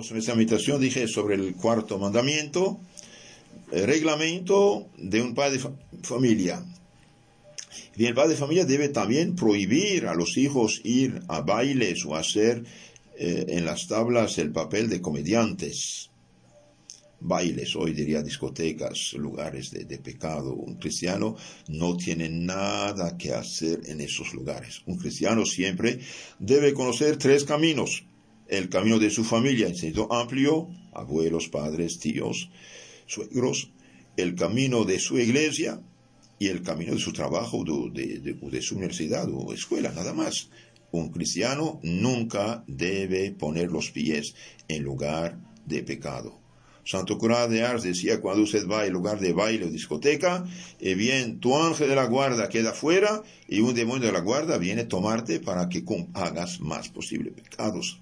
Pues en esta meditación dije sobre el cuarto mandamiento, el reglamento de un padre de familia. El padre de familia debe también prohibir a los hijos ir a bailes o hacer eh, en las tablas el papel de comediantes. Bailes, hoy diría discotecas, lugares de, de pecado. Un cristiano no tiene nada que hacer en esos lugares. Un cristiano siempre debe conocer tres caminos el camino de su familia en sentido amplio, abuelos, padres, tíos, suegros, el camino de su iglesia y el camino de su trabajo, de, de, su universidad o escuela, nada más. Un cristiano nunca debe poner los pies en lugar de pecado. Santo Cura de Ars decía cuando usted va al lugar de baile o discoteca, eh bien, tu ángel de la guarda queda fuera y un demonio de la guarda viene a tomarte para que hagas más posible pecados.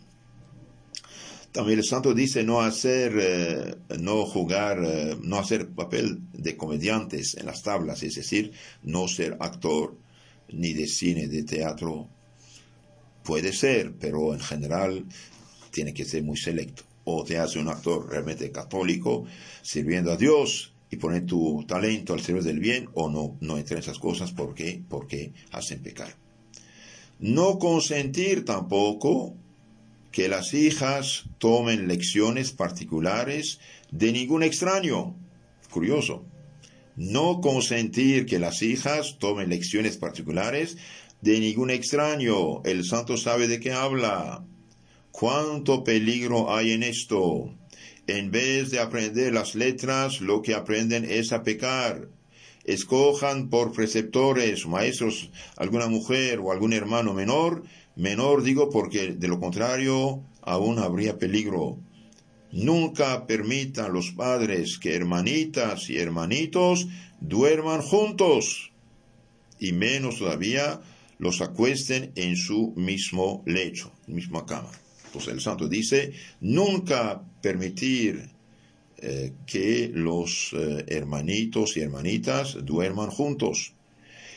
También el santo dice no hacer, eh, no jugar, eh, no hacer papel de comediantes en las tablas, es decir, no ser actor ni de cine, de teatro. Puede ser, pero en general tiene que ser muy selecto. O te hace un actor realmente católico, sirviendo a Dios y poner tu talento al servicio del bien, o no, no entre esas cosas porque, porque hacen pecar. No consentir tampoco que las hijas tomen lecciones particulares de ningún extraño. Curioso. No consentir que las hijas tomen lecciones particulares de ningún extraño. El santo sabe de qué habla. ¿Cuánto peligro hay en esto? En vez de aprender las letras, lo que aprenden es a pecar. Escojan por preceptores, maestros, alguna mujer o algún hermano menor Menor digo porque de lo contrario aún habría peligro. Nunca permitan los padres que hermanitas y hermanitos duerman juntos, y menos todavía los acuesten en su mismo lecho, misma cama. Pues el santo dice, nunca permitir eh, que los eh, hermanitos y hermanitas duerman juntos.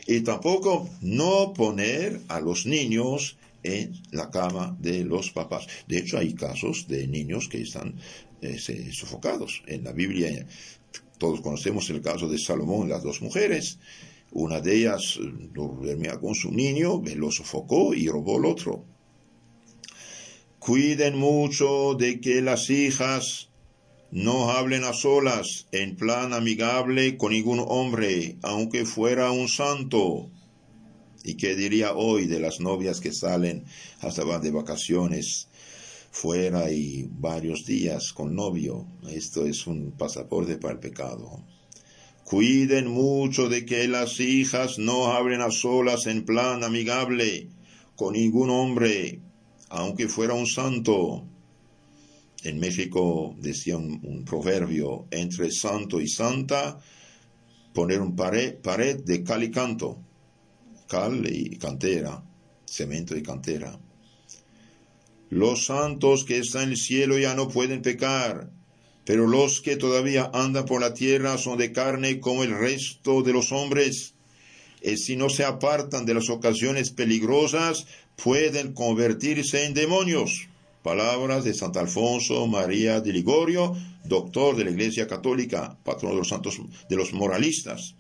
Y tampoco no poner a los niños en la cama de los papás. De hecho, hay casos de niños que están eh, sofocados. En la Biblia todos conocemos el caso de Salomón y las dos mujeres. Una de ellas eh, dormía con su niño, lo sofocó y robó el otro. Cuiden mucho de que las hijas no hablen a solas, en plan amigable con ningún hombre, aunque fuera un santo ¿Y qué diría hoy de las novias que salen hasta van de vacaciones fuera y varios días con novio? Esto es un pasaporte para el pecado. Cuiden mucho de que las hijas no hablen a solas en plan amigable con ningún hombre, aunque fuera un santo. En México decía un, proverbio, entre santo y santa, poner un pared, pared de cal y canto cal y cantera, cemento y cantera. Los santos que están en el cielo ya no pueden pecar, pero los que todavía andan por la tierra son de carne como el resto de los hombres. Y si no se apartan de las ocasiones peligrosas, pueden convertirse en demonios. Palabras de Santo Alfonso María de Ligorio, doctor de la Iglesia Católica, patrono de los santos de los moralistas.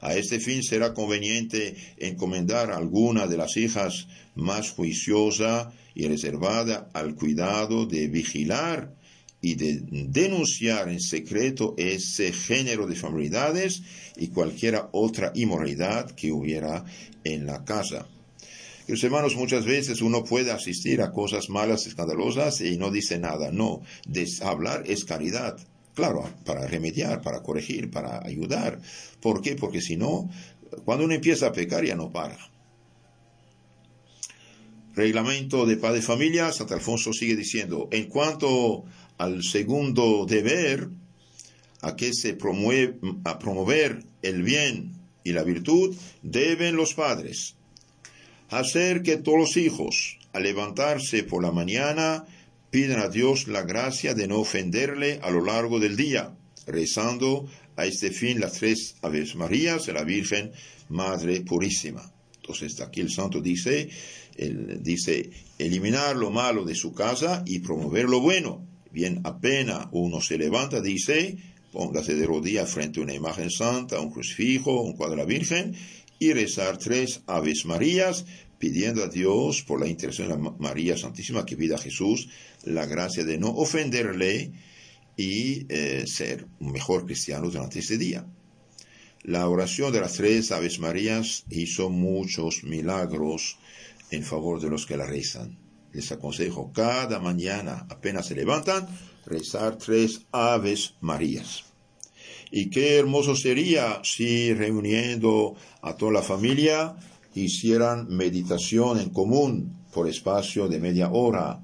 A este fin será conveniente encomendar a alguna de las hijas más juiciosa y reservada al cuidado de vigilar y de denunciar en secreto ese género de familiaridades y cualquiera otra inmoralidad que hubiera en la casa. Los hermanos, muchas veces uno puede asistir a cosas malas, escandalosas y no dice nada. No, hablar es caridad. Claro, para remediar, para corregir, para ayudar. ¿Por qué? Porque si no, cuando uno empieza a pecar ya no para. Reglamento de padre de familia, Santo Alfonso sigue diciendo, en cuanto al segundo deber, a que se promueve, a promover el bien y la virtud, deben los padres hacer que todos los hijos, al levantarse por la mañana, piden a Dios la gracia de no ofenderle a lo largo del día, rezando a este fin las tres Aves Marías de la Virgen Madre Purísima. Entonces aquí el santo dice dice, eliminar lo malo de su casa y promover lo bueno. Bien, apenas uno se levanta, dice, póngase de rodillas frente a una imagen santa, un crucifijo, un cuadro de la Virgen, y rezar tres Aves Marías, pidiendo a Dios, por la intercesión de la María Santísima, que pida a Jesús la gracia de no ofenderle y eh, ser un mejor cristiano durante este día. La oración de las tres Aves Marías hizo muchos milagros en favor de los que la rezan. Les aconsejo cada mañana, apenas se levantan, rezar tres Aves Marías. Y qué hermoso sería si reuniendo a toda la familia hicieran meditación en común por espacio de media hora,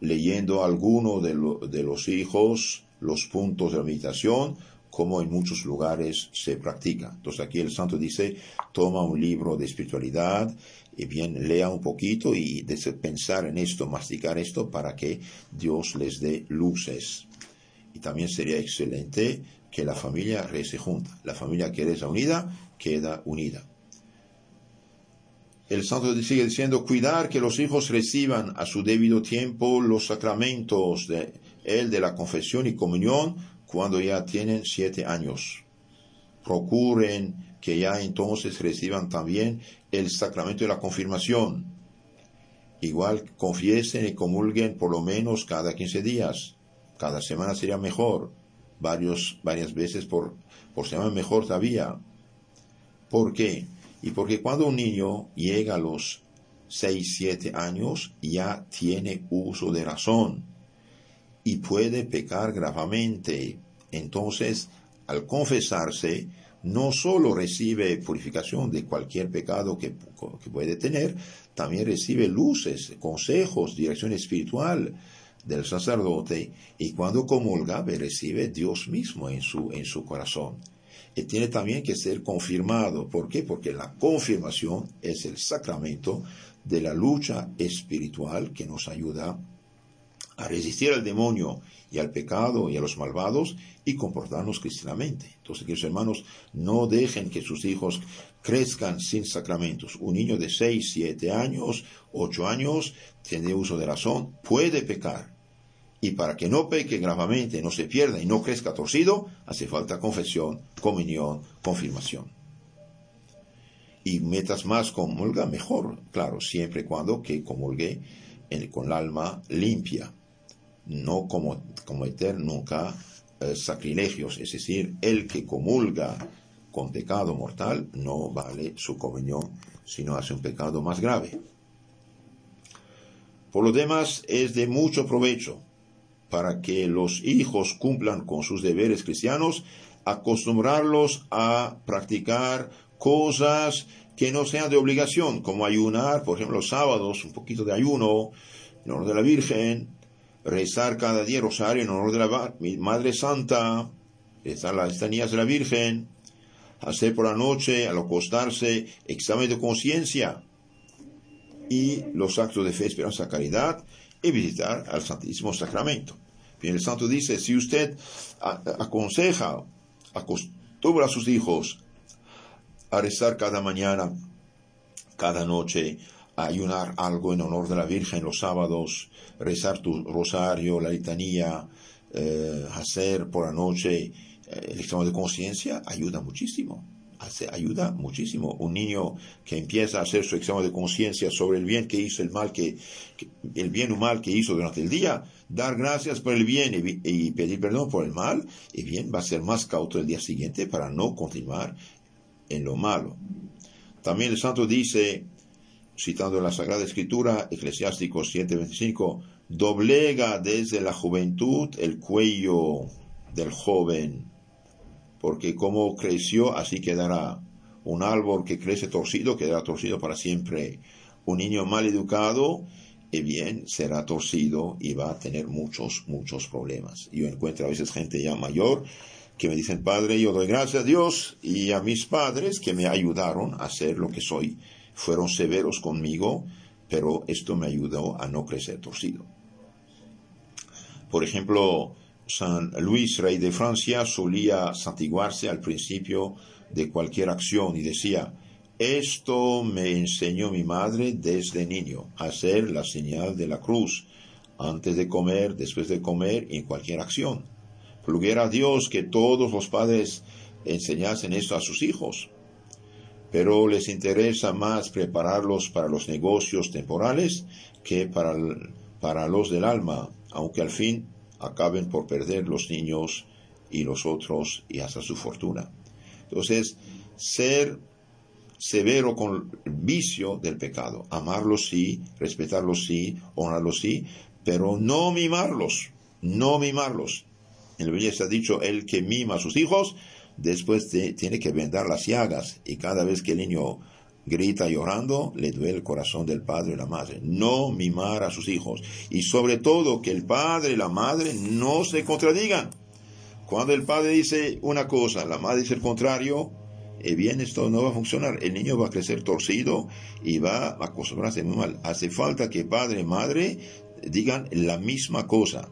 leyendo alguno de, los hijos los puntos de la meditación, como en muchos lugares se practica. Entonces aquí el santo dice, toma un libro de espiritualidad y bien lea un poquito y pensar en esto, masticar esto para que Dios les dé luces. Y también sería excelente que la familia rece junta. La familia que reza unida, queda unida. El santo sigue diciendo, cuidar que los hijos reciban a su debido tiempo los sacramentos de de la confesión y comunión cuando ya tienen siete años. Procuren que ya entonces reciban también el sacramento de la confirmación. Igual confiesen y comulguen por lo menos cada quince días. Cada semana sería mejor. Varios, varias veces por, por semana mejor todavía. ¿Por qué? Y porque cuando un niño llega a los seis, siete años, ya tiene uso de razón y puede pecar gravemente. Entonces, al confesarse, no solo recibe purificación de cualquier pecado que, puede tener, también recibe luces, consejos, dirección espiritual del sacerdote y cuando comulga recibe Dios mismo en su, en su corazón. Y tiene también que ser confirmado. ¿Por qué? Porque la confirmación es el sacramento de la lucha espiritual que nos ayuda a resistir al demonio y al pecado y a los malvados y comportarnos cristianamente. Entonces, queridos hermanos, no dejen que sus hijos crezcan sin sacramentos. Un niño de 6, 7 años, 8 años, tiene uso de razón, puede pecar. Y para que no peque gravemente, no se pierda y no crezca torcido, hace falta confesión, comunión, confirmación. Y metas más comulga, mejor, claro, siempre y cuando que comulgue con el alma limpia no como, cometer nunca eh, sacrilegios, es decir, el que comulga con pecado mortal no vale su comunión, sino hace un pecado más grave. Por lo demás, es de mucho provecho para que los hijos cumplan con sus deberes cristianos, acostumbrarlos a practicar cosas que no sean de obligación, como ayunar, por ejemplo, los sábados, un poquito de ayuno, en honor de la Virgen, rezar cada día rosario en honor de la Madre Santa, rezar las estanías de la Virgen, hacer por la noche, al acostarse, examen de conciencia y los actos de fe, esperanza, caridad y visitar al Santísimo Sacramento. Bien, el santo dice, si usted aconseja, acostumbra a sus hijos a rezar cada mañana, cada noche, ayunar algo en honor de la Virgen los sábados, rezar tu rosario, la litanía, eh, hacer por la noche eh, el examen de conciencia, ayuda muchísimo. Hace, ayuda muchísimo. Un niño que empieza a hacer su examen de conciencia sobre el bien que hizo, el mal que, el bien o mal que hizo durante el día, dar gracias por el bien y, y pedir perdón por el mal, y bien va a ser más cauto el día siguiente para no continuar en lo malo. También el santo dice, citando la Sagrada Escritura, Eclesiástico 7:25, doblega desde la juventud el cuello del joven, porque como creció, así quedará. Un árbol que crece torcido quedará torcido para siempre. Un niño mal educado, y bien, será torcido y va a tener muchos, muchos problemas. Yo encuentro a veces gente ya mayor que me dicen, Padre, yo doy gracias a Dios y a mis padres que me ayudaron a ser lo que soy fueron severos conmigo, pero esto me ayudó a no crecer torcido. Por ejemplo, San Luis, rey de Francia, solía santiguarse al principio de cualquier acción y decía, Esto me enseñó mi madre desde niño, hacer la señal de la cruz, antes de comer, después de comer y en cualquier acción. Pluguera a Dios que todos los padres enseñasen esto a sus hijos, pero les interesa más prepararlos para los negocios temporales que para, para los del alma, aunque al fin acaben por perder los niños y los otros y hasta su fortuna. Entonces, ser severo con el vicio del pecado. Amarlos sí, respetarlos sí, honrarlos sí, pero no mimarlos, no mimarlos. En la Biblia está dicho, el que mima a sus hijos, después tiene que vendar las llagas. Y cada vez que el niño grita llorando, le duele el corazón del padre y la madre. No mimar a sus hijos. Y sobre todo que el padre y la madre no se contradigan. Cuando el padre dice una cosa, la madre dice el contrario, eh, bien, esto no va a funcionar. El niño va a crecer torcido y va a acostumbrarse muy mal. Hace falta que padre y madre digan la misma cosa,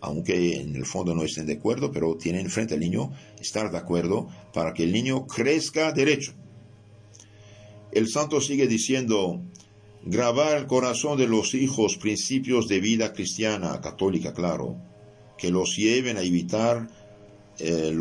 aunque en el fondo no estén de acuerdo, pero tienen frente al niño estar de acuerdo para que el niño crezca derecho. El santo sigue diciendo, grabar el corazón de los hijos principios de vida cristiana, católica, claro, que los lleven a evitar eh,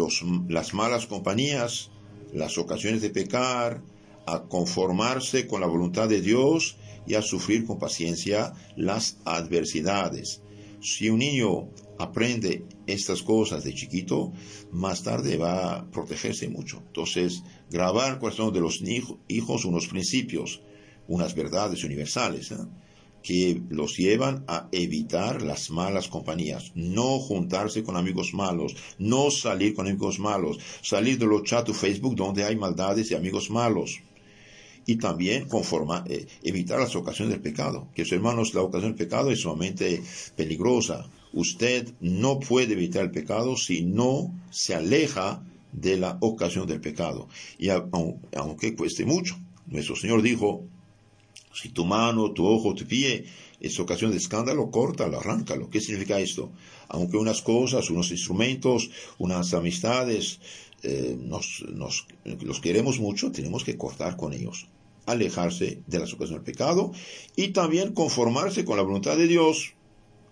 las malas compañías, las ocasiones de pecar, a conformarse con la voluntad de Dios y a sufrir con paciencia las adversidades. Si un niño aprende estas cosas de chiquito, más tarde va a protegerse mucho. Entonces, grabar son de los hijos unos principios, unas verdades universales. ¿eh? que los llevan a evitar las malas compañías, no juntarse con amigos malos, no salir con amigos malos, salir de los chats de Facebook donde hay maldades y amigos malos. Y también eh, evitar las ocasiones del pecado. Que hermanos, la ocasión del pecado es sumamente peligrosa. Usted no puede evitar el pecado si no se aleja de la ocasión del pecado. Y aunque cueste mucho. Nuestro Señor dijo, si tu mano, tu ojo, tu pie es ocasión de escándalo, córtalo, arráncalo. ¿Qué significa esto? Aunque unas cosas, unos instrumentos, unas amistades, eh, nos, los queremos mucho, tenemos que cortar con ellos, alejarse de las ocasiones del pecado y también conformarse con la voluntad de Dios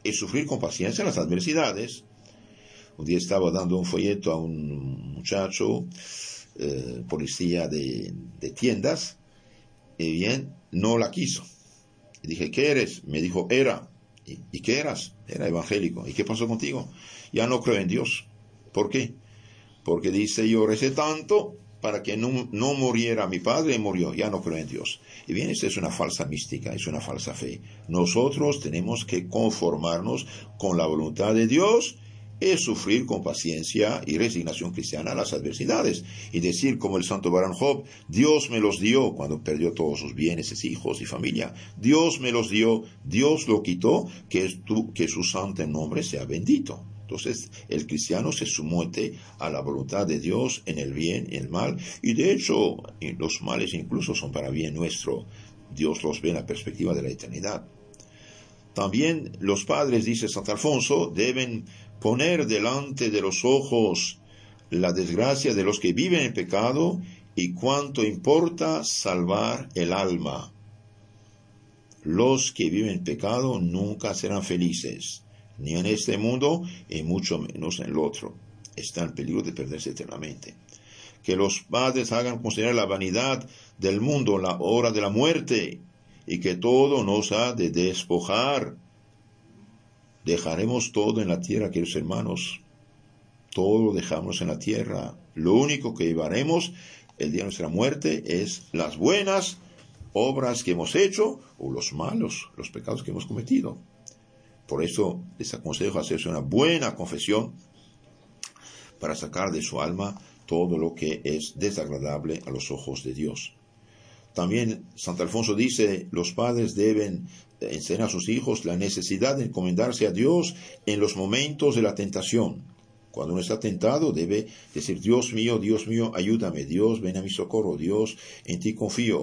y sufrir con paciencia las adversidades. Un día estaba dando un folleto a un muchacho, eh, policía de, tiendas, y bien, no la quiso. Y dije, ¿qué eres? Me dijo, era. ¿Y, qué eras? Era evangélico. ¿Y qué pasó contigo? Ya no creo en Dios. ¿Por qué? Porque dice, yo recé tanto para que no, no muriera mi padre y murió. Ya no creo en Dios. Y bien, esta es una falsa mística, es una falsa fe. Nosotros tenemos que conformarnos con la voluntad de Dios es sufrir con paciencia y resignación cristiana las adversidades y decir como el santo Baran Job, Dios me los dio cuando perdió todos sus bienes, sus hijos y familia. Dios me los dio, Dios lo quitó, que, que su santo nombre sea bendito. Entonces el cristiano se somete a la voluntad de Dios en el bien y el mal y de hecho los males incluso son para bien nuestro. Dios los ve en la perspectiva de la eternidad. También los padres, dice Santo Alfonso, deben poner delante de los ojos la desgracia de los que viven en pecado y cuánto importa salvar el alma. Los que viven en pecado nunca serán felices, ni en este mundo y mucho menos en el otro. Está en peligro de perderse eternamente. Que los padres hagan considerar la vanidad del mundo la hora de la muerte y que todo nos ha de despojar Dejaremos todo en la tierra, queridos hermanos. Todo lo dejamos en la tierra. Lo único que llevaremos el día de nuestra muerte es las buenas obras que hemos hecho o los malos, los pecados que hemos cometido. Por eso les aconsejo hacerse una buena confesión para sacar de su alma todo lo que es desagradable a los ojos de Dios. También Santo Alfonso dice, los padres deben enseñar a sus hijos la necesidad de encomendarse a Dios en los momentos de la tentación. Cuando uno está tentado debe decir, Dios mío, Dios mío, ayúdame, Dios, ven a mi socorro, Dios, en ti confío.